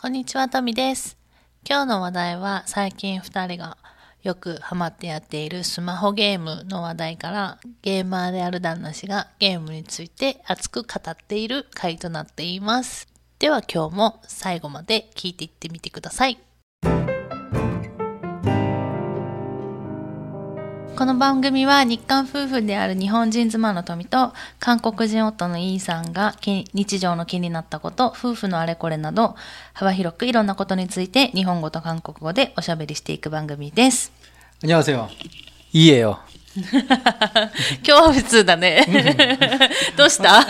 こんにちは、とみです。今日の話題は最近2人がよくハマってやっているスマホゲームの話題からゲーマーである旦那氏がゲームについて熱く語っている回となっています。では今日も最後まで聞いていってみてください。この番組は日韓夫婦である日本人妻の富と韓国人夫のイーさんがき日常の気になったこと、夫婦のあれこれなど幅広くいろんなことについて日本語と韓国語でおしゃべりしていく番組です。 안녕하세요. 이예요. 今日は普通だね。どうした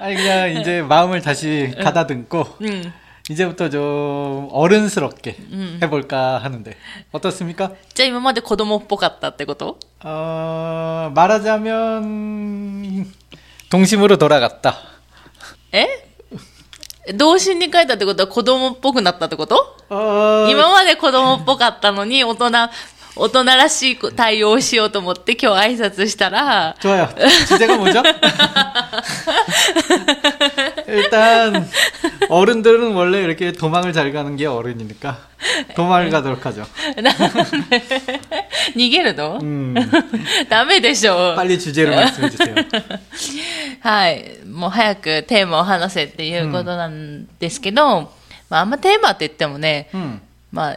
아니 그냥 이제 마음을 다시 가다듬고 응. 이제부터 좀 어른스럽게 해볼까 하는데 어떻습니까? じゃあ今まで子供っぽかったってこと 어, 말하자면 동심으로 돌아갔다. え童心に書いたってことは子供っぽくなったってこと 어, 今まで子供っぽかったのに大人、 大人らしい対応をしようと思って今日挨拶したら、 좋아요. 주제가 뭐죠? 일단 어른들은 원래 이렇게 도망을 잘 가는 게 어른이니까 도망을 가도록 하죠. 逃げるの、 음, ダメでしょ。 빨리 주제를 말씀해 주세요. はい。もう早くテーマを話せっていうことなんですけど、まああんまテーマって言ってもね、 음, まあ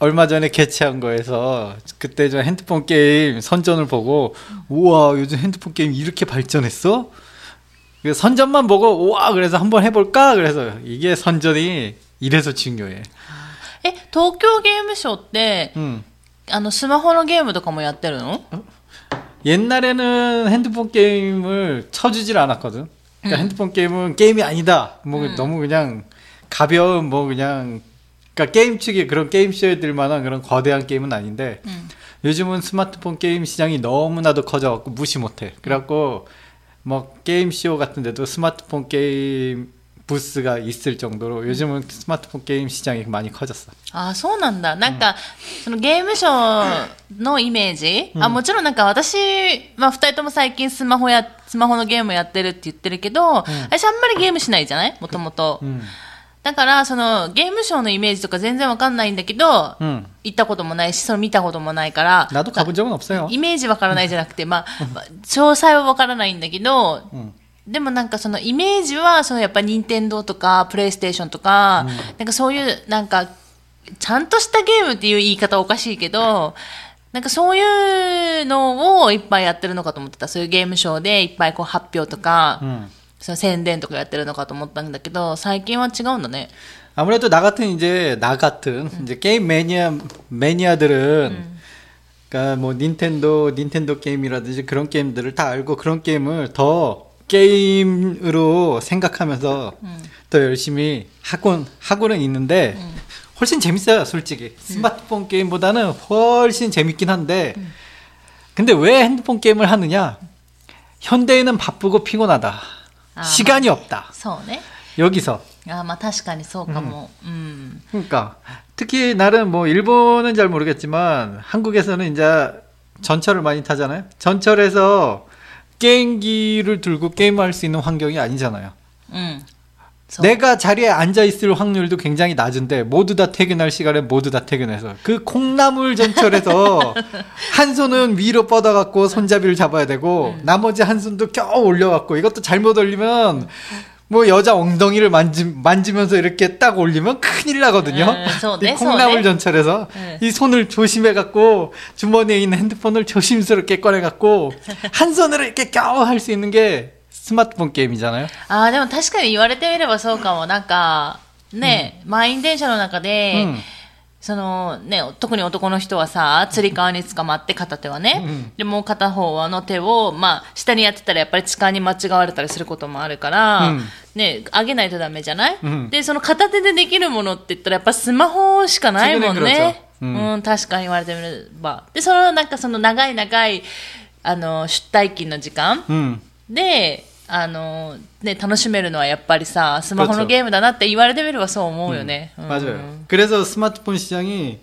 얼마 전에 개최한 거에서 그때 저 핸드폰 게임 선전을 보고 우와 요즘 핸드폰 게임 이렇게 발전했어? 선전만 보고 우와 그래서 한번 해볼까 그래서 이게 선전이 이래서 중요해. 아, 에 도쿄 게임쇼 때, 음. 응. 스마트폰 게임도 가면 뭐 야때르노? 어? 옛날에는 핸드폰 게임을 쳐주질 않았거든. 그러니까 음. 핸드폰 게임은 게임이 아니다. 뭐 음. 너무 그냥 가벼운 뭐 그냥 그러니까 게임 측의 그런 게임 쇼에들 만한 그런 거대한 게임은 아닌데 요즘은 스마트폰 게임 시장이 너무나도 커져갖고 무시 못해. 그래갖고 뭐 게임 쇼 같은데도 스마트폰 게임 부스가 있을 정도로 요즘은 스마트폰 게임 시장이 많이 커졌어. ああ、そうなんだ。なんか、そのゲームショーのイメージ、あ、もちろんなんか私、まあ二人とも最近スマホや、スマホのゲームやってるって言ってるけど、私あんまりゲームしないじゃないもともと。 음. だから、その、ゲームショーのイメージとか全然わかんないんだけど、うん、行ったこともないし、その見たこともないから、イメージわからないじゃなくて、まあ、詳細はわからないんだけど、うん、でもなんかそのイメージは、そのやっぱ任天堂とか、プレイステーションとか、うん、なんかそういう、なんか、ちゃんとしたゲームっていう言い方おかしいけど、なんかそういうのをいっぱいやってるのかと思ってた。そういうゲームショーでいっぱいこう発表とか、うん。その宣伝とかやってるのかと思ったんだけど、最近は違うんだね。 아무래도 나 같은 이제 나 같은 이제 게임 매니아 매니아들은 그러니까 뭐 닌텐도 닌텐도 게임이라든지 그런 게임들을 다 알고 그런 게임을 더 게임으로 생각하면서 더 열심히 하곤 하고는 있는데 훨씬 재밌어요 솔직히 스마트폰 게임보다는 훨씬 재밌긴 한데 근데 왜 핸드폰 게임을 하느냐 현대인은 바쁘고 피곤하다 아, 시간이 없다 そうね。 여기서 あまあ確かにそうかも。うん。 그러니까 특히 나는 뭐 일본은 잘 모르겠지만 한국에서는 이제 전철을 많이 타잖아요. 전철에서 게임기를 들고 게임할 수 있는 환경이 아니잖아요. う 내가 자리에 앉아 있을 확률도 굉장히 낮은데 모두 다 퇴근할 시간에 모두 다 퇴근해서 그 콩나물 전철에서 한 손은 위로 뻗어 갖고 손잡이를 잡아야 되고 음. 나머지 한 손도 겨우 올려 갖고 이것도 잘못 올리면 뭐 여자 엉덩이를 만지, 만지면서 이렇게 딱 올리면 큰일 나거든요. 음, 이 콩나물 전철에서 음. 이 손을 조심해 갖고 주머니에 있는 핸드폰을 조심스럽게 꺼내 갖고 한 손으로 이렇게 겨우 할 수 있는 게 スマートフォン系みたいな。ああ、でも確かに言われてみればそうかも。なんか、ね、うん、満員電車の中で、うん、そのね、特に男の人はさ、つり革につかまって片手はね、うん、で、もう片方はの手を、まあ、下にやってたらやっぱり痴漢に間違われたりすることもあるから、ね、上げないとダメじゃない、で、その片手でできるものって言ったらやっぱスマホしかないもんね。うん、うん、確かに言われてみれば。で、そのなんかその長い長い、あの、出退勤の時間、うん、で、 あの、ね、楽しめるのはやっぱりさ、スマホの 그렇죠 ゲームだなって言われてみればそう思うよね。うん 맞아요. 그래서 스마트폰 시장이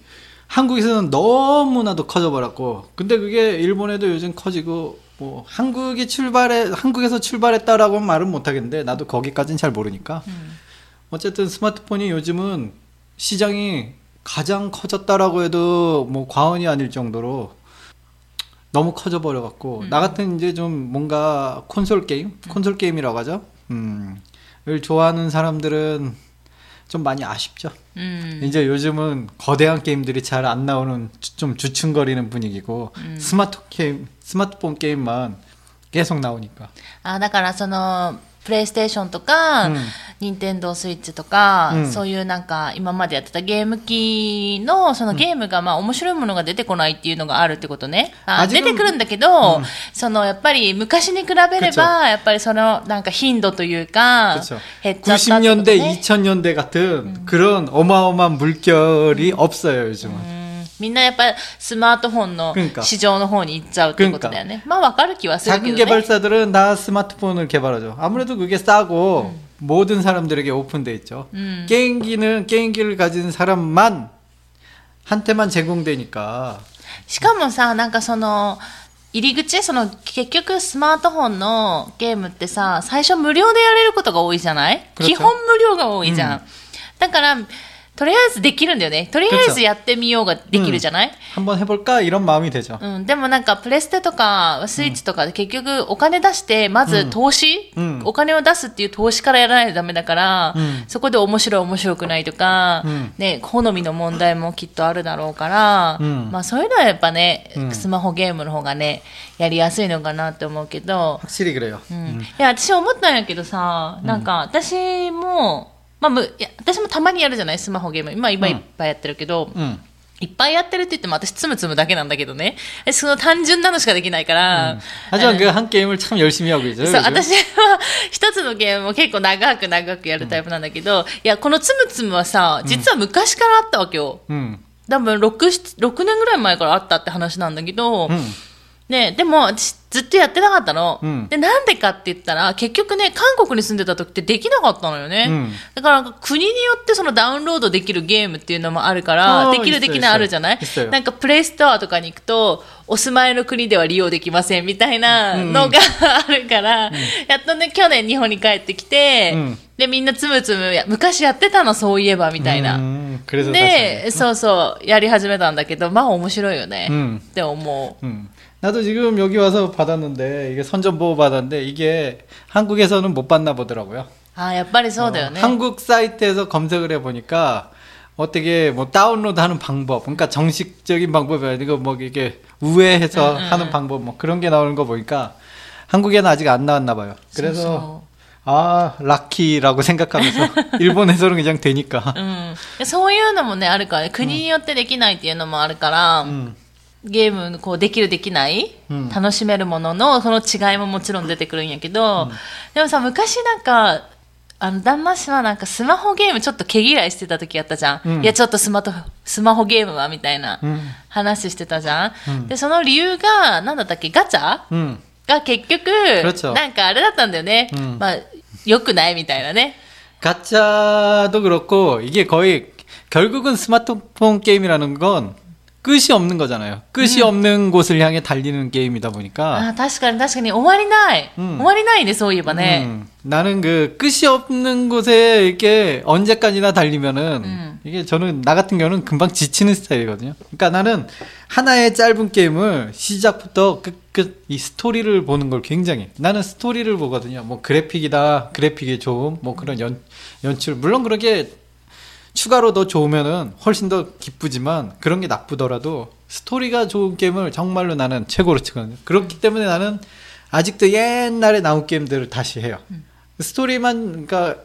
한국에서는 너무나도 커져버렸고, 근데 그게 일본에도 요즘 커지고, 뭐 한국이 출발해 한국에서 출발했다라고 말은 못하겠는데 나도 거기까지는 잘 모르니까. 어쨌든 스마트폰이 요즘은 시장이 가장 커졌다라고 해도 뭐 과언이 아닐 정도로 너무 커져버려 갖고 음. 나 같은 이제 좀 뭔가 콘솔 게임, 음. 콘솔 게임이라고 하죠. 음. 을 좋아하는 사람들은 좀 많이 아쉽죠. 음. 이제 요즘은 거대한 게임들이 잘 안 나오는 주, 좀 주춤거리는 분위기고 음. 스마트 게임, 스마트폰 게임만 계속 나오니까. 아, 그러니까 そのプレイステーションとか、うんニンテンドースイッチとか、うんそういうなんか今までやってたゲーム機のそのゲームがまあ面白いものが出てこないっていうのがあるってことね。あ味が出てくるんだけど、うんそのやっぱり昔に比べれ 그쵸 ばやっぱりそのなんか頻度というか 그렇죠. 減っちゃったってこと 90년대, ね。 2000년대 같은 그런 어마어마한 물결이 없어요, 요즘은. うんみんなやっぱりスマートフォンの 그러니까 市場の方に行っちゃうってことだよね。まあわかる気はする 작은 けどね。 개발사들은 다 스마트폰을 개발하죠. 아무래도 그게 싸고 모든 사람들에게 오픈돼 있죠. 음. 게임기는 게임기를 가진 사람만 한테만 제공되니까 しかもさ、なんかその、入り口その、結局スマートフォンのゲームってさ、最初無料でやれることが多いじゃない 그렇죠 基本無料が多いじゃん。うんだから、 とりあえずできるんだよね。とりあえずやってみようができるじゃない、 한번 해볼까 이런 마음이 되죠. うん、でもなんかプレステとかスイッチとかで結局お金出してまず投資、うんお金を出すっていう投資からやらないとダメだから、うんそこで面白い面白くないとか、うんね、好みの問題もきっとあるだろうから、うんまあそういうのはやっぱね、うんスマホゲームの方がねやりやすいのかなって思うけど、 확실히 그래요. うんいや私思ったんやけどさなんか私も、 まあ、むいや私もたまにやるじゃないスマホゲーム今今いっぱいやってるけど、 음. いっぱいやってるって言っても私つむつむだけなんだけどね。えその単純なのしかできないから。 하지만 그 한 게임을 참 열심히 하고 있어요. そう、 요즘. 私は一つのゲームを結構長く長くやるタイプなんだけど、いや、このつむつむはさ、実は昔からあったわけよ。 음. 多分6、6年ぐらい前からあったって話なんだけど、 음. ね、でもずっとやってなかったの、うん、でなんでかって言ったら結局ね韓国に住んでた時ってできなかったのよね、うん、だから国によってそのダウンロードできるゲームっていうのもあるからできるできないあるじゃない？なんかプレイストアとかに行くとお住まいの国では利用できませんみたいなのが あるから、うん、やっとね去年日本に帰ってきて、でみんなつむつむ昔やってたのそういえばみたいな。で、そうそうやり始めたんだけどまあ面白いよね、って思う。 음. 나도 지금 여기 와서 받았는데 이게 선전보호 받았는데 이게 한국에서는 못 받나 보더라고요. ああ、やっぱりそうだよね。 어, 한국 사이트에서 검색을 해보니까 어떻게 뭐 다운로드하는 방법, 그러니까 정식적인 방법이 아니고 뭐 이게 우회해서 응, 응, 하는 응. 방법 뭐 그런 게 나오는 거 보니까 한국에는 아직 안 나왔나 봐요. そう 그래서 そ 아 라키라고 생각하면서 일본에서는 그냥 되니까. ううん。でそういうのもね、あるからね、国によってできないっていうのもあるから、 음. ゲーム、こう、できるできない、うん楽しめるものの、その違いももちろん出てくるんやけど、でもさ、昔なんか、あの、旦那氏はなんかスマホゲームちょっと毛嫌いしてた時やったじゃん。うんいや、ちょっとスマート、スマホゲームはみたいな 음. 話してたじゃん。うんで、その理由が、なんだったっけ、ガチャ 음. が結局、 그렇죠 なんかあれだったんだよね。うんまあ、良くないみたいなね。 가짜도 그렇고 이게 거의 결국은 스마트폰 게임이라는 건 끝이 없는 거잖아요. 끝이 없는 곳을 향해 달리는 게임이다 보니까 あ確かに確かに終わりない。うん終わりないね、そういえばね。 음, 나는 그 끝이 없는 곳에 이렇게 언제까지나 달리면은 음. 이게 저는 나 같은 경우는 금방 지치는 스타일이거든요. 그러니까 나는 하나의 짧은 게임을 시작부터 끝끝 이 스토리를 보는 걸 굉장히 나는 스토리를 보거든요. 뭐 그래픽이다, 그래픽이 좋음, 뭐 그런 연 연출 물론 그렇게 추가로 더 좋으면은 훨씬 더 기쁘지만 그런 게 나쁘더라도 스토리가 좋은 게임을 정말로 나는 최고로 치거든요. 그렇기 때문에 나는 아직도 옛날에 나온 게임들을 다시 해요. 스토리만 그러니까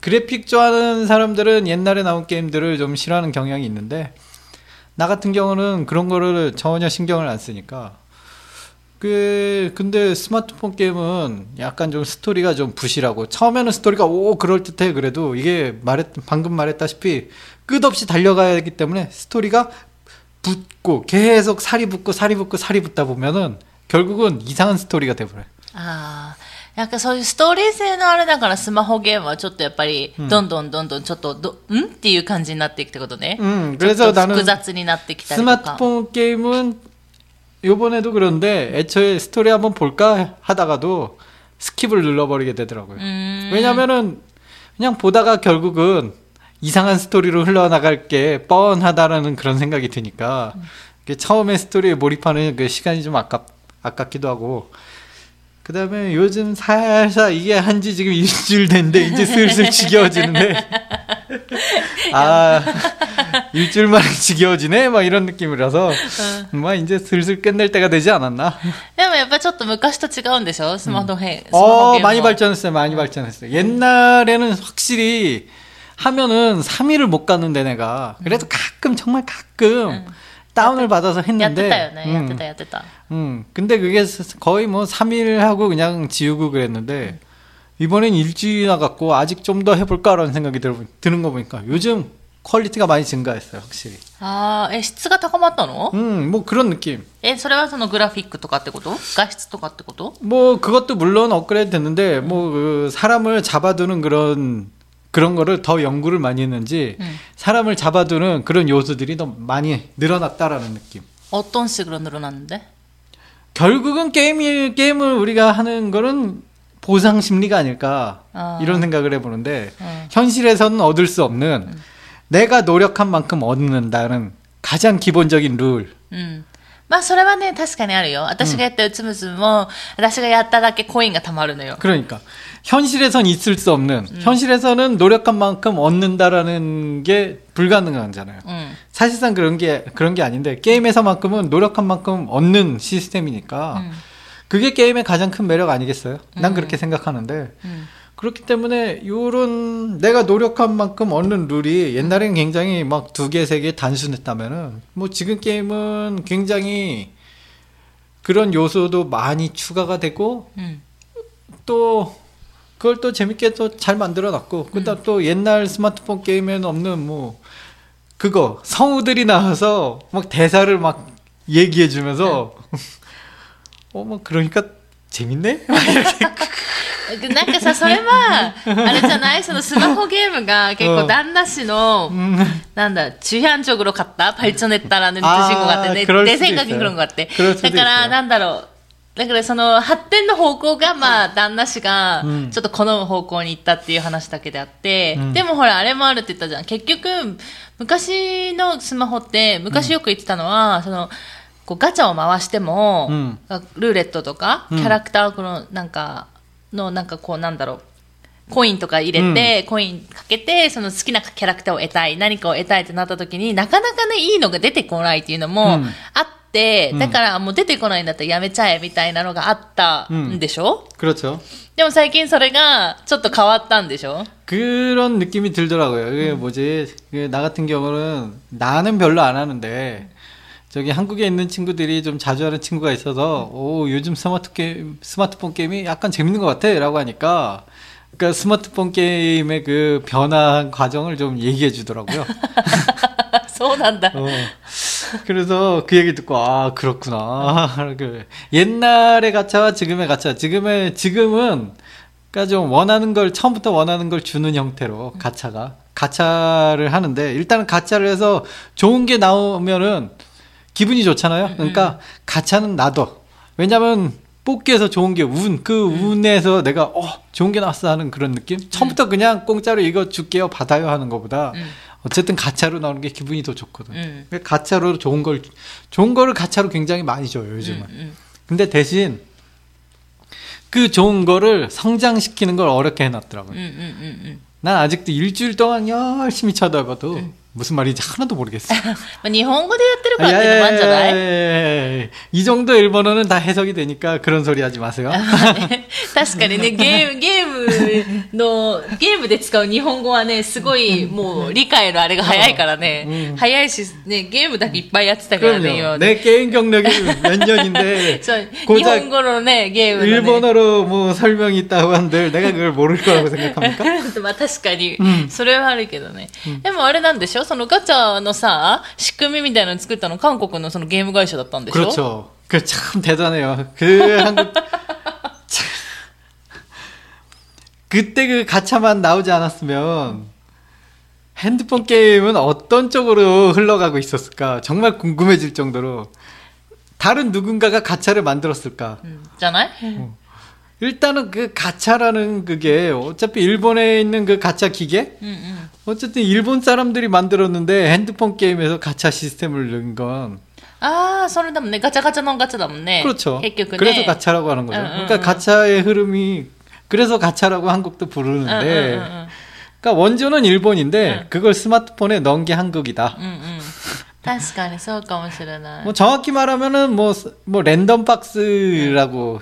그래픽 좋아하는 사람들은 옛날에 나온 게임들을 좀 싫어하는 경향이 있는데 나 같은 경우는 그런 거를 전혀 신경을 안 쓰니까. 그 근데 스마트폰 게임은 약간 좀 스토리가 좀 부실하고 처음에는 스토리가 오 그럴 듯해 그래도 이게 말했 방금 말했다시피 끝없이 달려가야 하기 때문에 스토리가 붙고 계속 살이 붙고 살이 붙고 살이 붙다 보면은 결국은 이상한 스토리가 돼버려요. ああ。なんかそういうストーリー性のあれだからスマホゲームはちょっとやっぱりうんどんどんどんどんちょっとど、んっていう感じになっていくってことね。 음 ちょっ 그래서 と 나는 複雑になってきたりとか。 스마트폰 게임은 요번에도 그런데 애초에 스토리 한번 볼까 하다가도 스킵을 눌러버리게 되더라고요. うーん 왜냐면은 그냥 보다가 결국은 이상한 스토리로 흘러나갈 게 뻔하다라는 그런 생각이 드니까 이게 처음에 스토리에 몰입하는 그 시간이 좀 아깝 아깝기도 하고. 그 다음에 요즘 살살 이게 한 지 지금 일주일 됐는데 이제 슬슬 지겨워지는데. 아 일주일 만에 지겨워지네 막 이런 느낌이라서 막 이제 슬슬 끝낼 때가 되지 않았나 でもやっぱりちょっと昔と違うんでしょスマホヘ、スマホ 어 ゲーム 많이 も 발전했어요 많이 발전했어요 옛날에는 확실히 하면은 3일을 못 갔는데 내가 그래도 가끔 정말 가끔 응. 다운을 받아서 やって 했는데 たよね。やって 응, たやってた。 응. 근데 그게 거의 뭐 3일 하고 그냥 지우고 그랬는데 이번엔 일주일이나 갔고 아직 좀 더 해볼까라는 생각이 들, 드는 거 보니까 요즘 퀄리티가 많이 증가했어요 확실히 ああ、え、質が高まったの、 음, 뭐 그런 느낌 え、それはそのグラフィックとかってこと画質とかってこと 뭐 그것도 물론 업그레이드 됐는데 뭐 그 사람을 잡아두는 그런 그런 거를 더 연구를 많이 했는지 음. 사람을 잡아두는 그런 요소들이 더 많이 늘어났다라는 느낌. 어떤 식으로 늘어났는데? 결국은 게임이 게임을 우리가 하는 거는 보상 심리가 아닐까 아. 이런 생각을 해보는데 음. 현실에서는 얻을 수 없는 내가 노력한 만큼 얻는다는 가장 기본적인 룰. うん。まあそれはね、確かにあるよ。私がやったうつむつむも、私がやっただけコインが貯まるのよ。 그러니까 현실에선 있을 수 없는 현실에서는 노력한 만큼 얻는다라는 게 불가능하잖아요. うん。 사실상 그런 게 그런 게 아닌데 게임에서만큼은 노력한 만큼 얻는 시스템이니까 음. 그게 게임의 가장 큰 매력 아니겠어요? 난 음. 그렇게 생각하는데 うん。 그렇기 때문에 요런 내가 노력한 만큼 얻는 룰이 옛날엔 굉장히 막 두 개, 세 개 단순했다면은 뭐 지금 게임은 굉장히 그런 요소도 많이 추가가 되고 うん。또 그걸 또 재밌게 또 잘 만들어 놨고 그다음 또 옛날 스마트폰 게임에는 없는 뭐 그거 성우들이 나와서 막 대사를 막 얘기해 주면서 어뭐 그러니까 재밌네 なんかさ、それは、あれじゃないそのスマホゲームが結構うん旦那氏の、 음, なんだ、주현적으로 갔다? 발전했다라는 아, 뜻인 것 같아. 내, 그럴 내 수도 생각엔 있어요. 그런 것 같아. 그럴 수도 だから、 있어요. なんだろう。だからその発展の方向がまあ旦那氏がうんちょっと好む方向に行ったっていう話だけであって、うんでもほらあれもあるって言ったじゃん。結局昔のスマホって昔よく言ってたのは、そのこうガチャを回しても、うんルーレットとかうんキャラクターこのなんか のなんかこうなんだろうコインとか入れて、コインかけて、その好きなキャラクターを得たい、何かを得たいってなった時になかなかね、いいのが出てこないっていうのもうんあって、うんだからもう出てこないんだったらやめちゃえみたいなのがあったんでしょ、 그렇죠. でも最近それがちょっと変わったんでしょ 그런 느낌이 들더라고요. 이게 뭐지? 그나 같은 경우는 나는 별로 안 하는데 저기 한국에 있는 친구들이 좀 자주 하는 친구가 있어서 오 요즘 스마트 게임 스마트폰 게임이 약간 재밌는 것 같아라고 하니까 그러니까 스마트폰 게임의 그 변화 과정을 좀 얘기해 주더라고요. 소원한다. 어. 그래서 그 얘기 듣고 아 그렇구나. 그 옛날의 가차와 지금의 가차. 지금의 지금은 그러니까 좀 원하는 걸 처음부터 원하는 걸 주는 형태로 가차가 가차를 하는데 일단은 가차를 해서 좋은 게 나오면은 기분이 좋잖아요. 그러니까 음, 음. 가차는 나도. 왜냐면 뽑기에서 좋은 게 운, 그 음. 운에서 내가 어 좋은 게 나왔어 하는 그런 느낌. 처음부터 그냥 공짜로 이거 줄게요 받아요 하는 것보다 어쨌든 가차로 나오는 게 기분이 더 좋거든. 요 가차로 좋은 걸 좋은 거를 가차로 굉장히 많이 줘요 요즘은. 근데 대신 그 좋은 거를 성장시키는 걸 어렵게 해놨더라고요. 난 아직도 일주일 동안 열심히 쳐다봐도. 무슨 말인지 하나도 모르겠어. まあ日本語でやってるからっていうのもあるんじゃない 예, 이 정도 일본어는 다 해석이 되니까 그런 소리 하지 마세요. 確かにね、ゲーム、ゲームの、ゲームで使う日本語はね、すごいもう理解のあれが早いからね、早いし、ね、ゲームだけいっぱいやってたからね、今 그럼요. 내 게임 경력이 몇 년인데 そう、日 고작 本語のね、ゲームの、ね。 일본어로 뭐 설명이 있다고 한들 내가 그걸 모를 거라고 생각합니까? まあ確かに、それはあるけどね。でもあれなんでしょ そのガチャのさ、仕組みみたいなの作ったの韓国のそのゲーム会社だったんでしょ 그렇죠. 그 참 대단해요. 그 한국 참. 그때 그 가차만 나오지 않았으면 핸드폰 게임은 어떤 쪽으로 흘러가고 있었을까 정말 궁금해질 정도로 다른 누군가가 가차를 만들었을까 うんじゃない 일단은 그 가차라는 그게 어차피 일본에 있는 그 가차 기계 うんうん。 어쨌든 일본 사람들이 만들었는데 핸드폰 게임에서 가차 시스템을 넣은 건 ああ、それだもんね。ガチャガチャのガチャだもんね。 그렇죠. 結局ね。 그래서 가차라고 하는 거죠. 응, 응, 그러니까 응. 가차의 흐름이 그래서 가차라고 한국도 うんうん 부르는데 うんうん 그러니까 원조는 일본인데 응. 그걸 스마트폰에 넣은 게 한국이다. うんうん。確かにそうかもしれない。 뭐 정확히 말하면은 뭐 뭐 랜덤 박스라고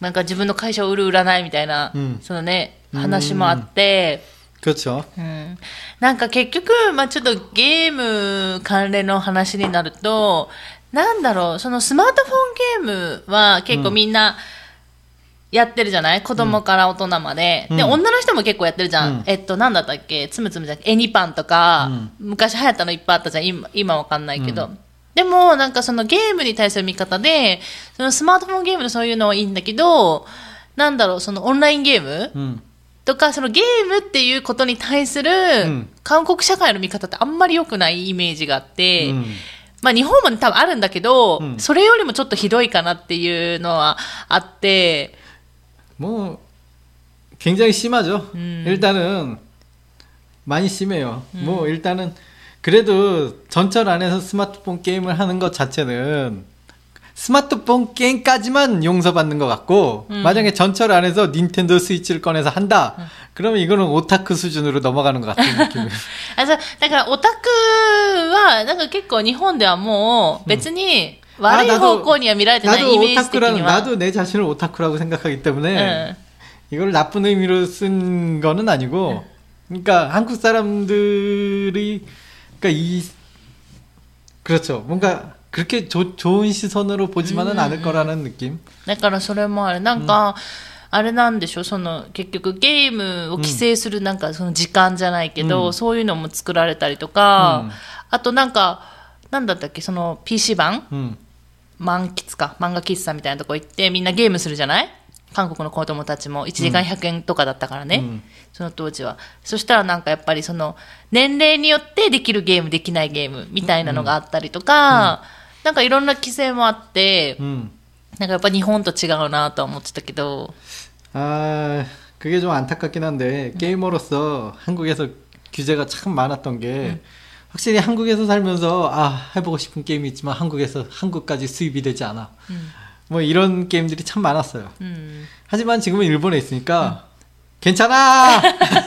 なんか自分の会社を売る売らないみたいな、うんそのね、話もあって、 그렇죠. うんなんか結局、まあちょっとゲーム関連の話になると、なんだろう、そのスマートフォンゲームは結構みんなやってるじゃない、子供から大人まで。で、うん女の人も結構やってるじゃん。うんえっと、なんだったっけつむつむじゃん。エニパンとか、昔流行ったのいっぱいあったじゃん。今、今わかんないけど。 でも、なんかそのゲームに対する見方で、そのスマートフォンゲームのそういうのはいいんだけど、なんだろう、そのオンラインゲーム 음. とか、そのゲームっていうことに対するん韓国社会の見方ってあんまり良くないイメージがあって、 음. まあ日本も多分あるんだけど、うんそれよりもちょっとひどいかなっていうのはあって、 뭐 굉장히 심하죠. 음. 일단은 많이 심해요. 뭐 일단은 그래도 전철 안에서 스마트폰 게임을 하는 것 자체는 스마트폰 게임까지만 용서받는 것 같고 만약에 전철 안에서 닌텐도 스위치를 꺼내서 한다. 그러면 이거는 오타크 수준으로 넘어가는 것 같은 느낌이에요. あそうだからオタクは、なんか結構日本ではもう別に悪いあ方向には見られてない 나도 イメージ的 오타쿠라는 には。 나도 내 자신을 오타쿠라고 생각하기 때문에 うん 이걸 나쁜 의미로 쓴 거는 아니고, 그러니까 한국 사람들이, 그러니까 이, 그렇죠. 뭔가 그렇게 조- 좋은 시선으로 보지만은 않을 거라는 느낌. だからそれもある。なんか、あれなんでしょその、結局ゲームを規制するなんかその時間じゃないけど、うんそういうのも作られたりとか、うんあとなんか、なんだったっけその PC 版 음. 満喫か、漫画喫茶みたいなとこ行ってみんなゲームするじゃない 韓国の子供たちも1時間100円とかだったからね、うんその当時は。そしたらなんかやっぱりその年齢によってできるゲーム、できないゲームみたいなのがあったりとか、なんかいろんな規制もあって、 음. なんかやっぱ日本と違うなとは思ってたけど、 아, 그게 좀 안타깝긴 한데, 게이머로서 한국에서 규제가 참 많았던 게, 확실히 한국에서 살면서, 아, 해보고 싶은 게임이 있지만 한국에서, 한국까지 수입이 되지 않아. 뭐 이런 게임들이 참 많았어요. うん。 하지만 지금은 일본에 있으니까, 괜찮아!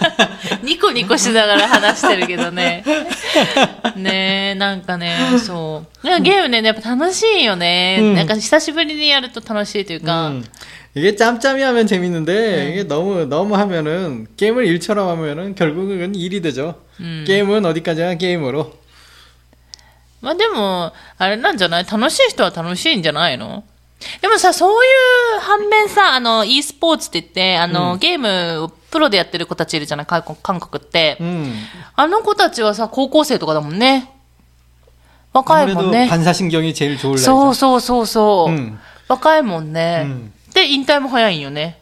ニコニコしながら話してるけどね。ねえ、なんかね、そう。なんかゲームね、やっぱ楽しいよね。うんなんか久しぶりにやると楽しいというか、 음, 이게 짬짬이 하면 재밌는데 이게 너무 너무 하면은 게임을 일처럼 하면은 결국은 일이 되죠. 음. 게임은 어디까지나 게임으로. まあでも、あれなんじゃない楽しい人は楽しいんじゃないの でもさ、そういう反面さ、あの、e スポーツって言って、あの、ゲームをプロでやってる子たちいるじゃない韓国韓国って。 음. あの子たちはさ、高校生とかだもんね。若いも 아무래도 んね。 반사신경이 제일 좋을 そう 나이죠. そうそうそう。 음. 若いもんね。うんで、引退も早いんよね。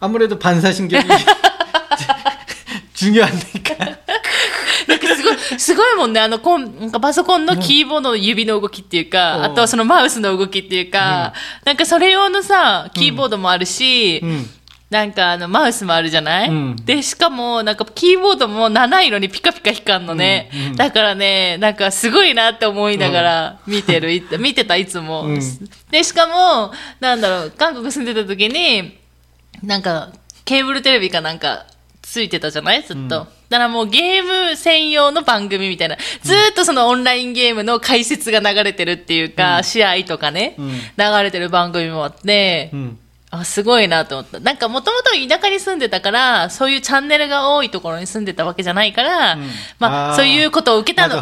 아무래도 반사신경이 중요하니까. なんかすごい、すごいもんね。あの、コン、なんかパソコンのキーボードの指の動きっていうか、うん。あとはそのマウスの動きっていうか、なんかそれ用のさ、キーボードもあるし、うん。なんかあの、マウスもあるじゃない、うん。で、しかも、なんかキーボードも七色にピカピカ光るのね、うん。うん。だからね、なんかすごいなって思いながら見てる、い見てた、いつも、うん。で、しかも、なんだろう、韓国住んでた時に、なんか、ケーブルテレビかなんか、ついてたじゃない？ずっと。うんだからもうゲーム専用の番組みたいな。ずーっとそのオンラインゲームの解説が流れてるっていうか、試合とかね、うん流れてる番組もあって、うん。あ、すごいなと思った。なんかもともと田舎に住んでたから、そういうチャンネルが多いところに住んでたわけじゃないから、んまあそういうことを受けたの。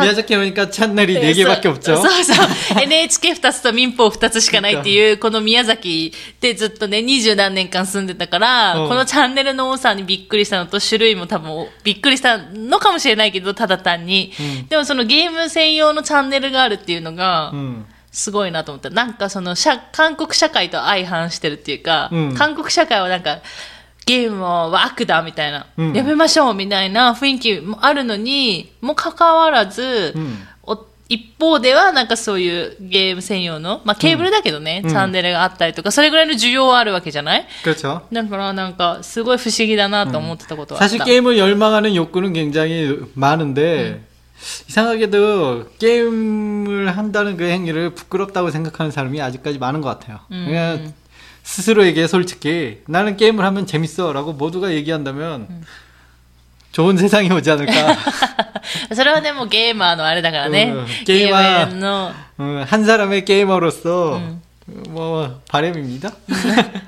宮崎アメリカチャンネルレゲエバ局そうそう。NHK2 つと民放2つしかないっていう、この宮崎でずっとね、二十何年間住んでたから、このチャンネルの多さにびっくりしたのと、種類も多分びっくりしたのかもしれないけど、ただ単に。でもそのゲーム専用のチャンネルがあるっていうのが、すごいなと思った。なんかその、韓国社会と相反してるっていうか、韓国社会はなんか、ゲームは悪だみたいな、うんやめましょうみたいな雰囲気もあるのに、もかかわらず、うんお一方ではなんかそういうゲーム専用の、まあケーブルだけどね、うんチャンネルがあったりとか、それぐらいの需要はあるわけじゃない 그렇죠. だからなんか、すごい不思議だなと思ってたことはあった。 사실 게임을 열망하는 욕구는 굉장히 많은데 이상하게도 게임을 한다는 그 행위를 부끄럽다고 생각하는 사람이 아직까지 많은 것 같아요. 음. 그냥 스스로에게 솔직히 나는 게임을 하면 재밌어라고 모두가 얘기한다면 좋은 세상이 오지 않을까. それはね、もうゲーマーのあれだからね。うんゲーゲーマームの、 어, 한 사람의 게이머로서 뭐 바람입니다.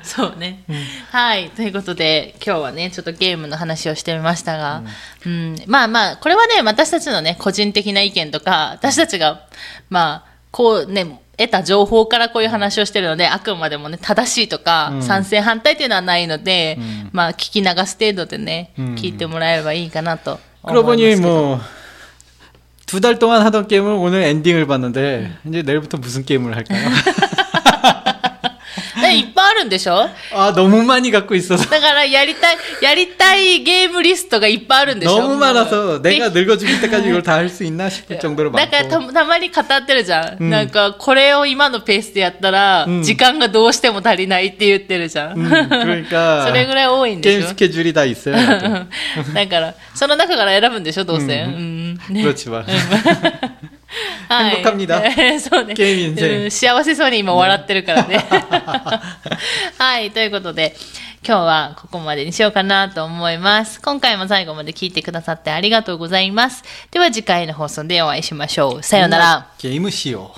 そうね。はい。ということで、今日はね、ちょっとゲームの話をしてみましたが、うん、まあまあ、これはね、私たちのね、個人的な意見とか、私たちが、まあ、こうね、 得た情報からこういう話をしてるので、あくまでもね、正しいとか、うん賛成反対っていうのはないので、うんまあ、聞き流す程度でね、うん聞いてもらえればいいかなと思い 그러고 ます 보니 けど。 뭐 두 달 동안 하던 게임을 오늘 엔딩을 봤는데 이제 내일부터 무슨 게임을 할까요? ねいっぱいあるんでしょ 아 너무 많이 갖고 있어서 だから、やりたい、やりたいゲームリストがいっぱいあるんでしょ 너무 많아서 네. 내가 늙어 죽을 때까지 이걸 다 할 수 있나 싶을 정도로 だからた 많고 たまに語ってるじゃん,、うんなんかこれを今のペースでやったら、うん時間がどうしても足りないって言ってるじゃん、 음, 그러니까 それぐらい多いんで 게임 しょ 스케줄이 다 있어요. 나도. だからその中から選ぶんでしょどうせ、ううんね 그렇지만 はい 행복합니다 そうねゲーム人生うん幸せそうに今笑ってるからねはいということで今日はここまでにしようかなと思います今回も最後まで聞いてくださってありがとうございますでは次回の放送でお会いしましょうさようなら、 게임을 시오.